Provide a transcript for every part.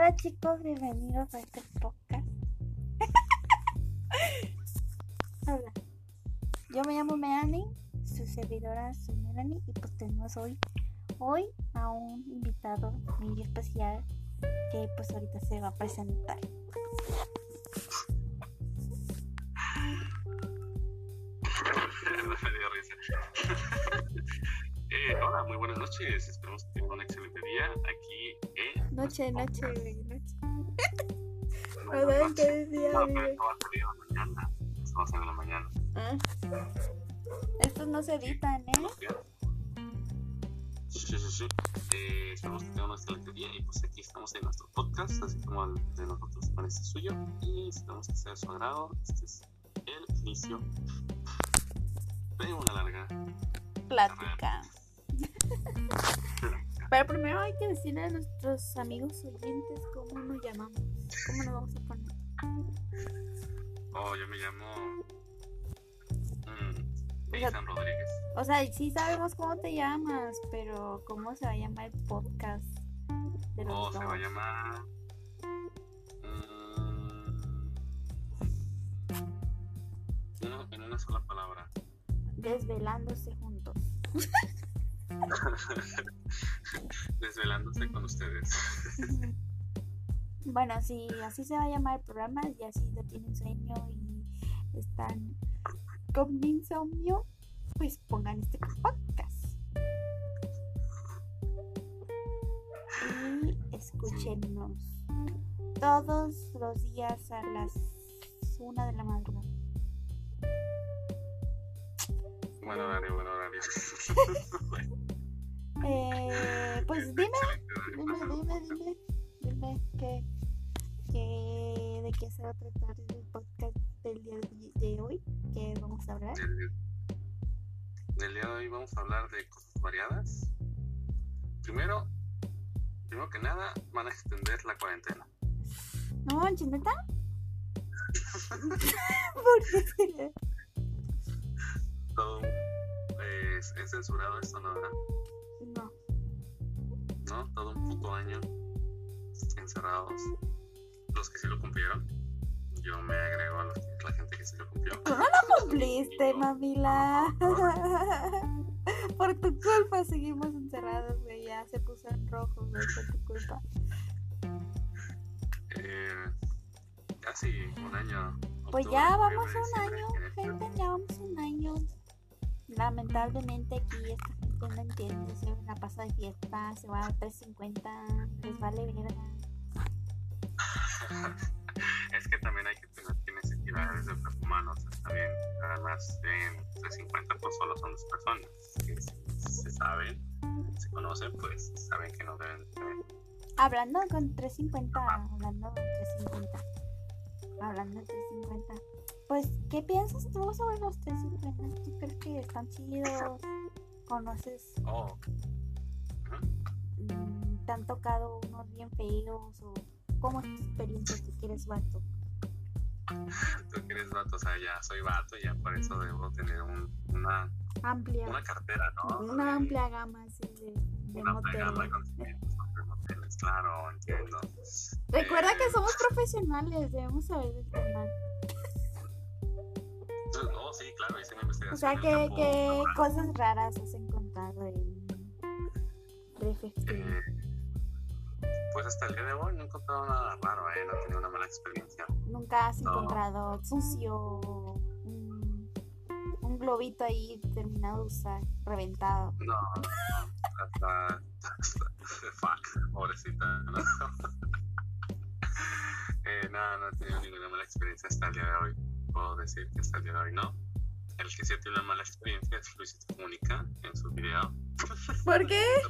Hola chicos, bienvenidos a este podcast. Hola, yo me llamo Melanie, su servidora soy Melanie y pues tenemos hoy, hoy a un invitado muy especial que pues ahorita se va a presentar. Eh, hola, muy buenas noches. Esperamos que tengan un excelente día aquí. Noche, noche, güey, noche. Bueno, Perdón, noche. ¿qué decía, No, pero güey? esto va a salir en la mañana. Esto va a salir en la mañana. Ah. Estos no se editan, ¿eh? Sí, sí, sí. sí. Eh, esperamos que tengan un excelente día. Y pues aquí estamos en nuestro podcast, así como el de nosotros con este suyo. Y esperamos que sea de su agrado. Este es el inicio de una larga. Plática. Pero primero hay que decirle a nuestros amigos oyentes cómo nos llamamos, cómo nos vamos a poner. Oh, yo me llamo. Mm, O sea, Rodríguez. O sea, sí sabemos cómo te llamas, pero cómo se va a llamar el podcast de los Oh, dos. se va a llamar. mm, en una sola palabra. Desvelándose juntos. Desvelándose con ustedes. bueno, si así se va a llamar el programa, y así no tienen sueño y están con insomnio, pues pongan este podcast. Y escúchenos todos los días a las una de la madrugada. Buen horario, buen horario. Eh, pues dime, dime, dime, dime, dime qué, qué- de qué se va a tratar el podcast del día de- hoy, que vamos a hablar. Del, del día de hoy vamos a hablar de cosas variadas. Primero, primero que nada, van a extender la cuarentena. ¿No, neta? ¿Por qué Todo es, es censurado esto, ¿no? ¿verdad? No. ¿no? Todo un puto año encerrados. Los que sí lo cumplieron. Yo me agrego a los la gente que sí lo cumplió. Tú no lo cumpliste, mamila. Por tu culpa seguimos encerrados, güey. Ya se puso en rojo, güey, por tu culpa. Eh, casi un año. Pues ya vamos a un año, gente, ya vamos a un año. Lamentablemente aquí esta gente no entiende, se la pasa de fiesta, se va a 350, les vale verga. Es que también hay que tener que necesidades de otros humanos. Está bien. Además, en 350 pues solo son dos personas que si se saben, se conocen, pues saben que no deben tener Hablando con 350, hablando con 350, hablando de 350. Pues, ¿qué piensas tú sobre los 350? ¿Tú crees que están chidos? ¿Conoces? Oh. Mm, ¿Te han tocado unos bien feos? ¿O cómo es tu experiencia si quieres vato? Tú que eres vato, o sea, ya soy vato, ya por eso debo tener un- una, Amplia. una cartera, ¿no? Una De- amplia gama así de, de una amplia gama de moteles. moteles, claro, entiendo. Recuerda Eh, que somos profesionales, debemos saber del tema. Oh, sí, claro, hice una investigación. O sea, ¿qué, qué cosas raras has encontrado en Reflexión? Eh, pues hasta el día de hoy no he encontrado nada raro, ¿eh? No he tenido una mala experiencia. Nunca has no. encontrado sucio, un, un globito ahí terminado de usar, reventado. No, hasta, hasta- fuck, pobrecita, ¿no? eh, no, no he tenido ninguna mala experiencia hasta el día de hoy. Puedo decir que hasta el día de hoy no. El que sí tenido una mala experiencia es Luisito Comunica en su video. ¿Por qué?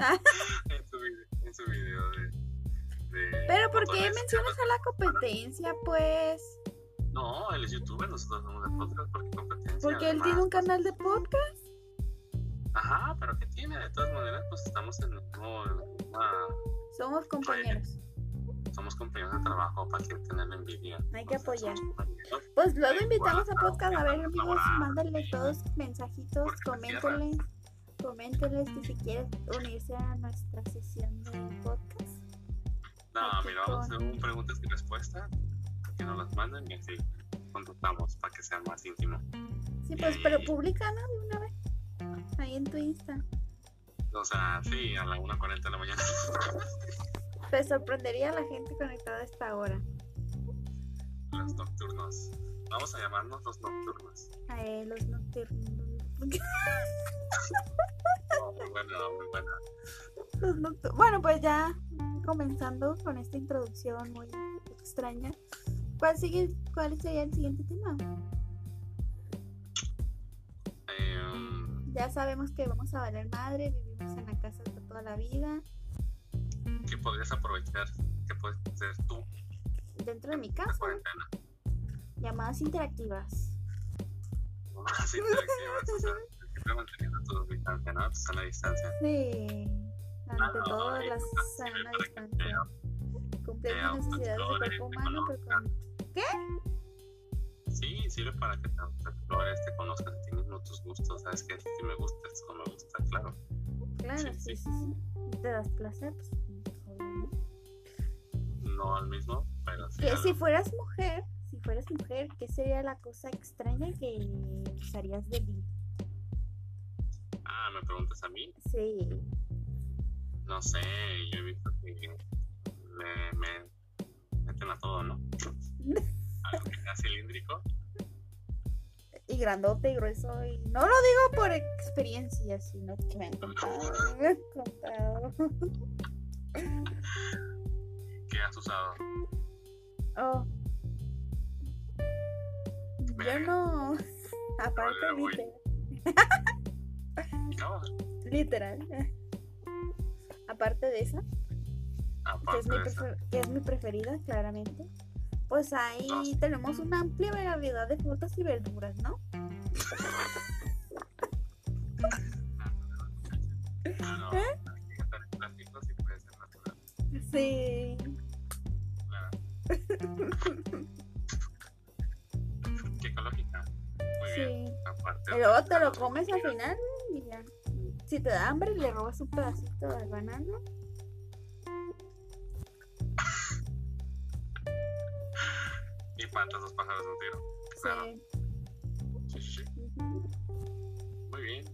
En, su video, en su video de. de Pero ¿por qué mencionas a la competencia, pues? No, él es youtuber, nosotros somos de podcast porque competencia. Porque él tiene un pues, canal de podcast. Ajá, pero ¿qué tiene? De todas maneras, pues estamos en el mismo- Somos compañeros. Somos compañeros de trabajo para que tener envidia. Hay que apoyar. Pues luego invitamos a podcast. A ver, amigos, mándenle todos mensajitos, coméntenles. Coméntenles que si quieren unirse a nuestra sesión de podcast. No, mira, vamos a hacer un preguntas y respuestas. Que nos las manden y así contestamos para que sea más íntimo. Sí, pues, pero publica, ¿no? De una vez. Ahí en tu Insta. O sea, sí, a la 1.40 de la mañana. Te sorprendería la gente conectada a esta hora. los nocturnos. Vamos a llamarnos los nocturnos. A eh, los nocturnos. Oh, muy buena, muy buena. Los Bueno, pues ya comenzando con esta introducción muy extraña. ¿Cuál, sigue, ¿Cuál sería el siguiente tema? Em, Ya sabemos que vamos a valer madre, vivimos en la casa toda la vida. ¿Qué podrías aprovechar? ¿Qué puedes hacer tú Dentro de mi casa, llamadas interactivas. Más interactivas, o sea, siempre manteniendo tu distancia, ¿no? Tu sana distancia. Sí, ante Ah, todo la sana que distancia. Cumplir las necesidades del cuerpo humano, pero con... Sí, sirve para que te autoexplores, te conozcas a ti mismo, tus gustos. Sabes que si me gusta, esto no me gusta, claro. Claro, Sí, sí, sí, te das placer, pues. No al mismo, pero sí. Que si fueras mujer, si fueras mujer, ¿qué sería la cosa extraña que usarías de ti? Ah, me preguntas a mí. Sí. No sé, yo he visto que me, me meten a todo, ¿no? Algo que sea cilíndrico. Y grandote y grueso. Y no lo digo por experiencia, sino que me han contado. Me han contado. ¿Qué has usado? Oh. Yo no. Aparte, literal. No, literal. Aparte de esa, que es, mi de eso. prefer- que es mi preferida, claramente. Pues ahí No. tenemos una amplia variedad de frutas y verduras, ¿no? No, ¿Eh? que ser. Sí. Qué ecológica. Muy bien. Sí. Aparte lo comes al final y ya. Si te da hambre, le robas un pedacito de banana. Y matas dos pájaros de un tiro. Claro. Sí. Sí, sí, sí. Muy bien.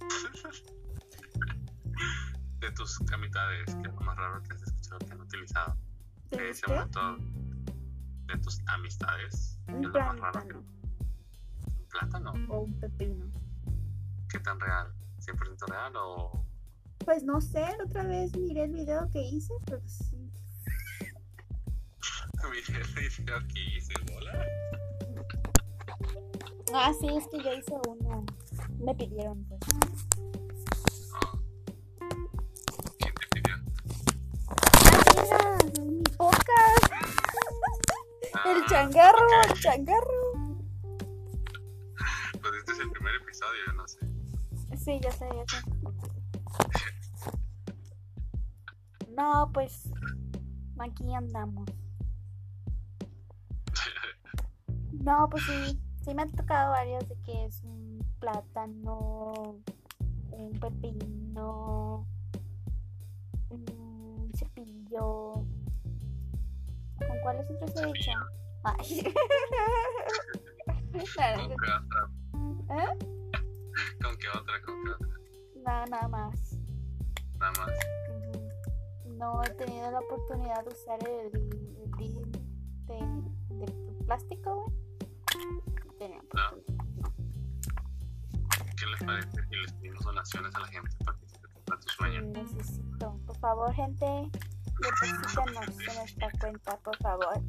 De tus amistades, que es lo más raro que has escuchado que han utilizado. ¿Te ese gustó? De tus amistades, ¿qué es Un plátano un plátano? o un pepino. ¿Qué tan real? ¿100% real o.? Pues no sé, otra vez miré el video que hice, pero sí. Mire el video que hice, bola. Ah, sí, es que yo hice uno. Me pidieron, pues. Changarro, changarro. Pues este es el primer episodio, no sé. Sí, ya sé, ya sé. No, pues aquí andamos. No, pues sí, sí me han tocado varios de que es un plátano, un pepino, un cepillo. ¿Con cuáles otros he hecho? Ay. ¿Con qué otra? ¿Eh? ¿Con qué otra? ¿Con qué otra? No, nada más. Nada más. No he tenido la oportunidad de usar el, el de, de plástico, güey. No. ¿Qué les parece si les pedimos donaciones a la gente para que se cumpla sueño? Necesito, por favor, gente, deposítenos en nuestra cuenta, por favor.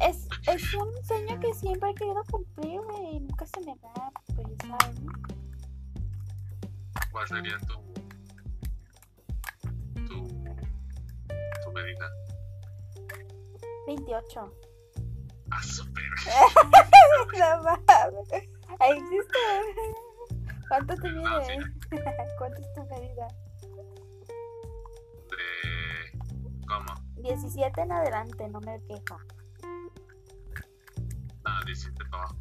Es, es un sueño que siempre he querido cumplir, güey, y nunca se me da, saben, ¿no? ¿Cuál sería tu. tu. tu medida? 28. Ah, súper. No mames. Ahí existe. ¿Cuánto te No, mide? sí. ¿Cuánto es tu medida? De. ¿Cómo? 17 en adelante, no me queja. No, 17 para abajo.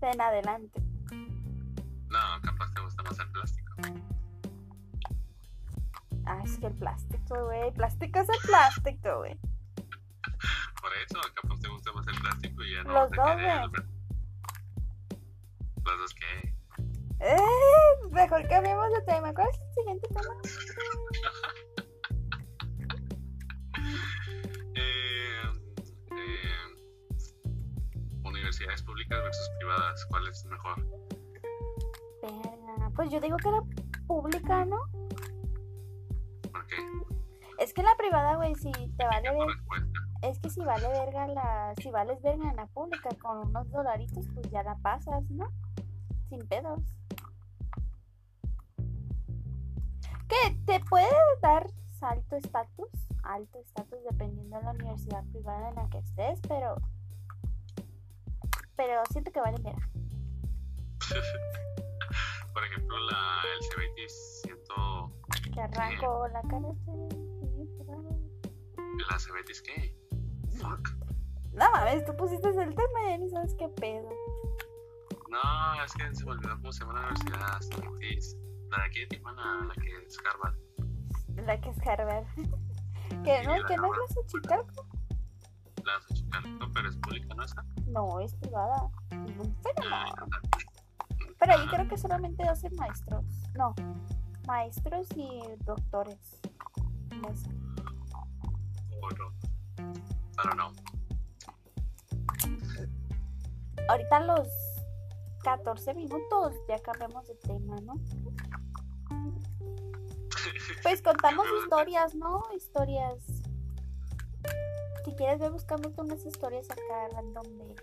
En adelante. No, capaz te gusta más el plástico. Ah, es que el plástico, güey. Plástico es el plástico, güey. Por eso, capaz te gusta más el plástico y ya no Los dos, Los dos que. Eh, mejor cambiemos de tema. ¿Cuál es el siguiente tema? universidades públicas versus privadas, ¿cuál es mejor? Verga, Pues yo digo que la pública, ¿no? ¿Por qué? Es que la privada, güey, si te vale es que si vale verga la, si vales verga en la pública con unos dolaritos, pues ya la pasas, ¿no? Sin pedos. Que te puede dar alto estatus, alto estatus dependiendo de la universidad privada en la que estés, pero pero siento que vale verga. Por ejemplo, la el CBT siento. Que arranco la cara. ¿La CBT es qué? Fuck. No mames, tú pusiste el tema y ya ni sabes qué pedo. No, es que se me olvidó cómo se llama la universidad. La de aquí de Tijuana, la que es Harvard. La que es Harvard. que no, que no es la Xochicalco. La Xochicalco, pero es pública, ¿no esa? No, es privada. Pero Ah, no. Pero ahí creo que solamente hacen maestros. No, maestros y doctores. No sé. o no. I don't know. Ahorita a los 14 minutos ya cambiamos de tema, ¿no? Pues contamos historias, ¿no? Historias. Si quieres, ve buscándote unas historias acá random de.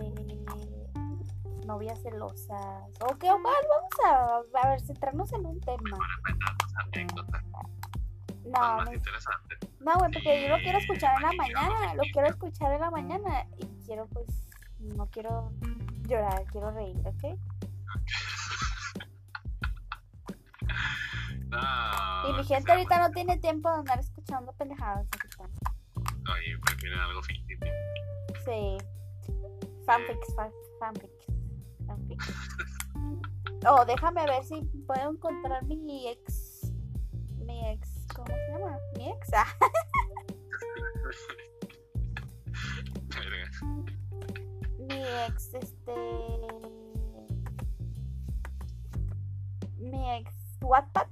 de. novias celosas. O qué, o cuál, vamos a, a ver, centrarnos en un tema. Anécdotas No, no, interesantes. no, güey, porque yo lo quiero escuchar en la mañana. Lo quiero escuchar en la mañana. Y quiero, pues. No quiero llorar, quiero reír, ¿ok? No, Y mi gente ahorita no tiene tiempo de andar escuchando pendejadas. Oye, prefieren algo ficticio. Sí. Fanfics, fan- fanfics. Fanfics. Oh, déjame ver si puedo encontrar mi ex. Mi ex. ¿Cómo se llama? Mi ex. Ah, mi ex, este. Mi ex Wattpad.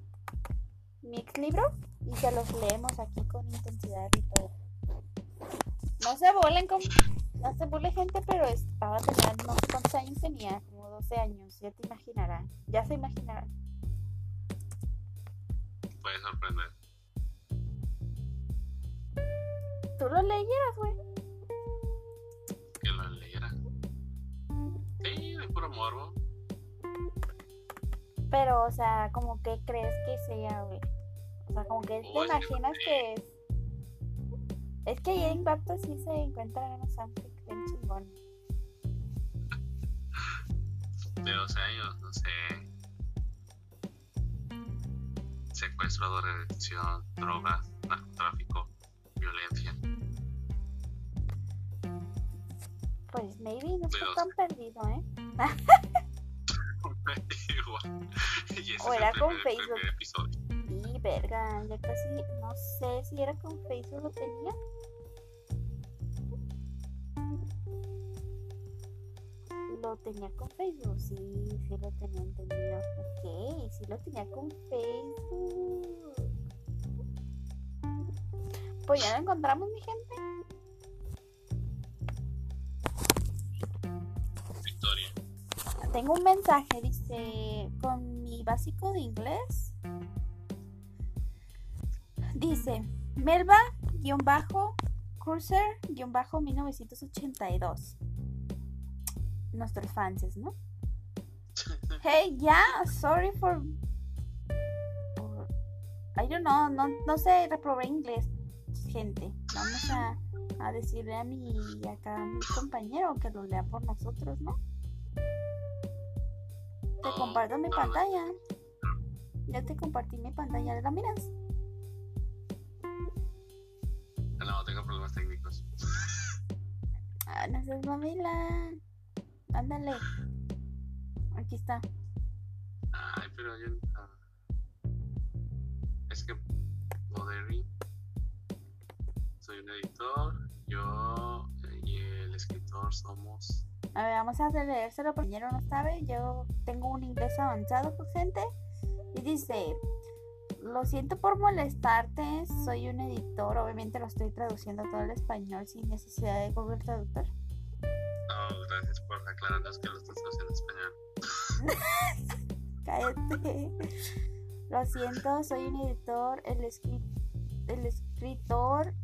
Mi ex libro. Y se los leemos aquí con intensidad y todo. No se burlen con. No se burle gente, pero estaba teniendo, no sé cuántos años tenía, como 12 años, ya te imaginarán, ya se imaginarán. Puede sorprender. Tú lo leyeras, güey. Que lo leyera. Sí, de puro morbo. Pero, o sea, como que crees que sea, güey. O sea, como que te imaginas que es. Es que ahí en Bapto sí se encuentran unos fanfics bien chingones. De 12 años, no sé. Secuestro, drogadicción, drogas, narcotráfico, violencia. Pues maybe no Pero- tan perdido, ¿eh? Igual. Y ese O es era con Facebook. primer episodio. Verga, ya casi, no sé si era con Facebook lo tenía. Lo tenía con Facebook, sí, sí lo tenía entendido. Ok, sí lo tenía con Facebook. Pues ya lo encontramos, mi gente. Victoria. Tengo un mensaje, dice, con mi básico de inglés. Dice, Melba-Cursor-1982. Nuestros fans, ¿no? Hey, yeah, sorry for... I don't know, no, no sé, reprobé inglés, gente. Vamos a, a decirle a mi, acá a mi compañero que lo lea por nosotros, ¿no? Te comparto mi pantalla. Ya te compartí mi pantalla, ¿la miras? Ah, no seas mamila. Ándale. Aquí está. Ay, pero yo. ah. Es que Bodery, soy un editor, yo eh, y el escritor somos. A ver, vamos a leérselo porque no sabe. Yo tengo un inglés avanzado, gente. Y dice: Lo siento por molestarte, soy un editor. Obviamente lo estoy traduciendo todo el español sin necesidad de Google Traductor. No, gracias por aclararnos que lo estás haciendo en español. Cállate. Lo siento, soy un editor, el, el escritor,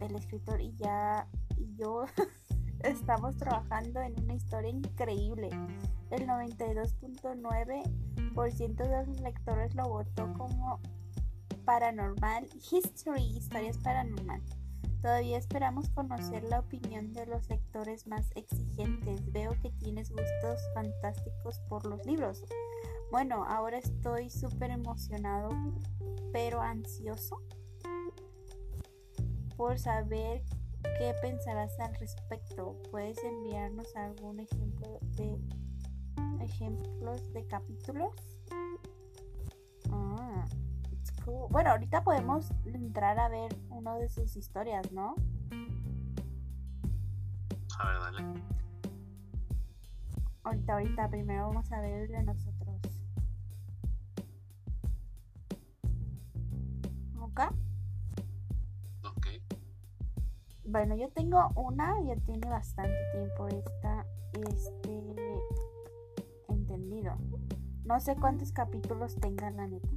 el escritor y ya, y yo estamos trabajando en una historia increíble. El 92.9% de los lectores lo votó como paranormal, history, historias paranormal. Todavía esperamos conocer la opinión de los lectores más exigentes. Veo que tienes gustos fantásticos por los libros. Bueno, ahora estoy súper emocionado, pero ansioso por saber qué pensarás al respecto. ¿Puedes enviarnos algún ejemplo de ejemplos de capítulos? Ah, Bueno, ahorita podemos entrar a ver uno de sus historias, ¿no? A ver, dale. Ahorita, ahorita, primero vamos a ver el de nosotros. Ok. Bueno, yo tengo una, ya tiene bastante tiempo esta, este. No sé cuántos capítulos tenga la neta.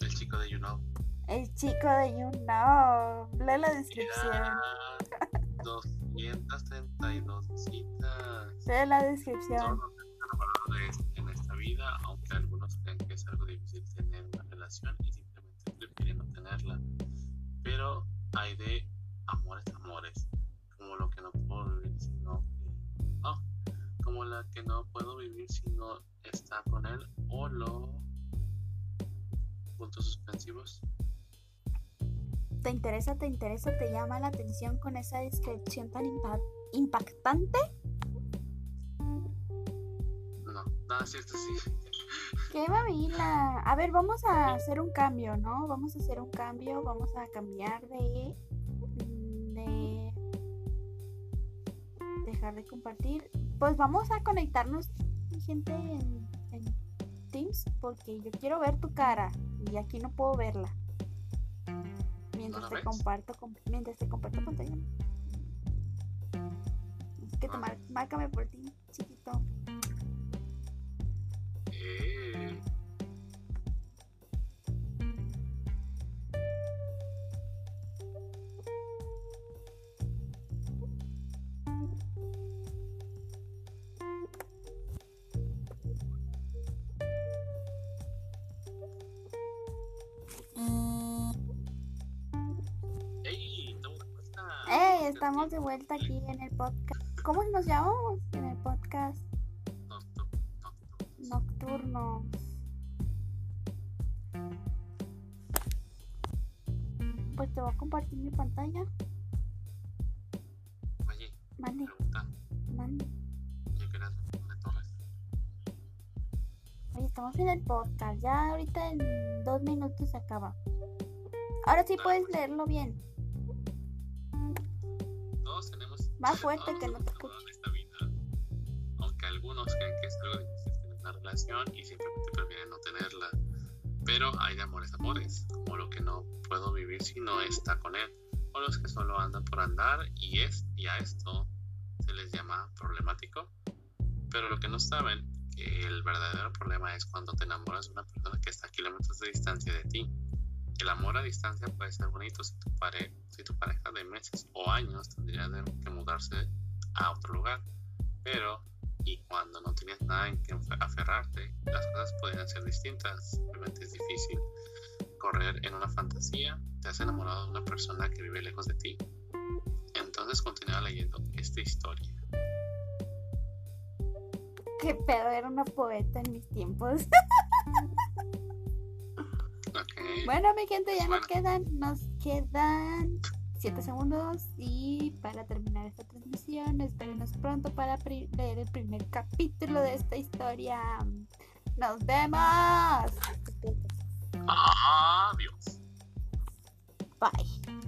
El chico de You Know. El chico de You Know. Lee la descripción. 232 visitas. Lee la descripción. en esta vida, aunque algunos creen que es algo difícil tener una relación y tenerla. Pero hay de amores, amores, como lo que no puedo vivir no, no, como la que no puedo vivir si no está con él o lo puntos suspensivos. ¿Te interesa, te interesa, te llama la atención con esa descripción tan impactante? No, nada, cierto, sí. Qué babila. A ver, vamos a hacer un cambio, ¿no? Vamos a hacer un cambio, vamos a cambiar de de dejar de compartir. Pues vamos a conectarnos gente en, Teams porque yo quiero ver tu cara y aquí no puedo verla. Mientras te comparto mientras te comparto pantalla. que te ah. márcame por ti, chiquito. Estamos de vuelta aquí en el podcast. ¿Cómo nos llamamos en el podcast? Nocturno. Pues te voy a compartir mi pantalla. Oye, Mande. Pregunta. Mande. ¿Qué de Torres? Oye, estamos en el podcast. Ya ahorita en dos minutos se acaba. Ahora sí puedes leerlo bien tenemos más fuerte que no te esta vida, aunque algunos creen que es algo difícil tener una relación y simplemente prefieren no tenerla. Pero hay de amores amores, como lo que no puedo vivir si no está con él, o los que solo andan por andar y, es, y a esto se les llama problemático. Pero lo que no saben, que el verdadero problema es cuando te enamoras de una persona que está a kilómetros de distancia de ti el amor a distancia puede ser bonito si tu, si tu pareja de meses o años tendría que mudarse a otro lugar. Pero, y cuando no tienes nada en que aferrarte, las cosas podrían ser distintas. Simplemente es difícil correr en una fantasía. Te has enamorado de una persona que vive lejos de ti. Entonces continúa leyendo esta historia. Qué pedo, era una poeta en mis tiempos. Bueno, mi gente, ya nos quedan, nos quedan 7 segundos y para terminar esta transmisión, espérenos pronto para leer el primer capítulo de esta historia. ¡Nos vemos! Adiós. Bye.